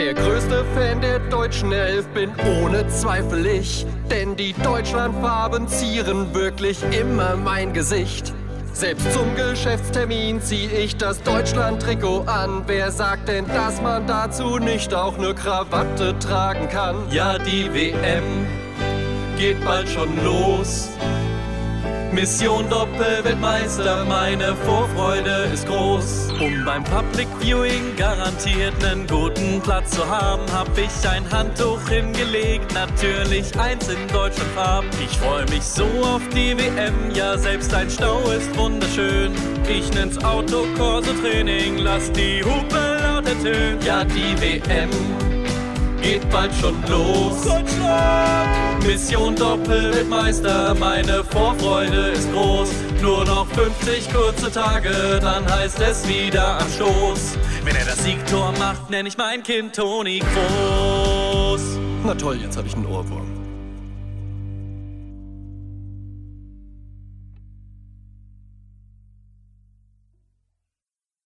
Der größte Fan der deutschen Elf bin ohne Zweifel ich, denn die Deutschlandfarben zieren wirklich immer mein Gesicht. Selbst zum Geschäftstermin zieh ich das Deutschland-Trikot an. Wer sagt denn, dass man dazu nicht auch ne Krawatte tragen kann? Ja, die WM geht bald schon los. Mission Doppelweltmeister, meine Vorfreude ist groß. Um beim Public Viewing garantiert einen guten Platz zu haben, hab ich ein Handtuch hingelegt, natürlich eins in Deutschland Farben. Ich freue mich so auf die WM, ja selbst ein Stau ist wunderschön. Ich nenn's Autokorso Training, lass die Hupe laut ertönen. Ja, die WM geht bald schon los. Deutschland! Mission Doppelweltmeister, meine Vorfreude ist groß. Nur noch 50 kurze Tage, dann heißt es wieder am Stoß. Wenn er das Siegtor macht, nenn ich mein Kind Toni Groß. Na toll, jetzt habe ich einen Ohrwurm.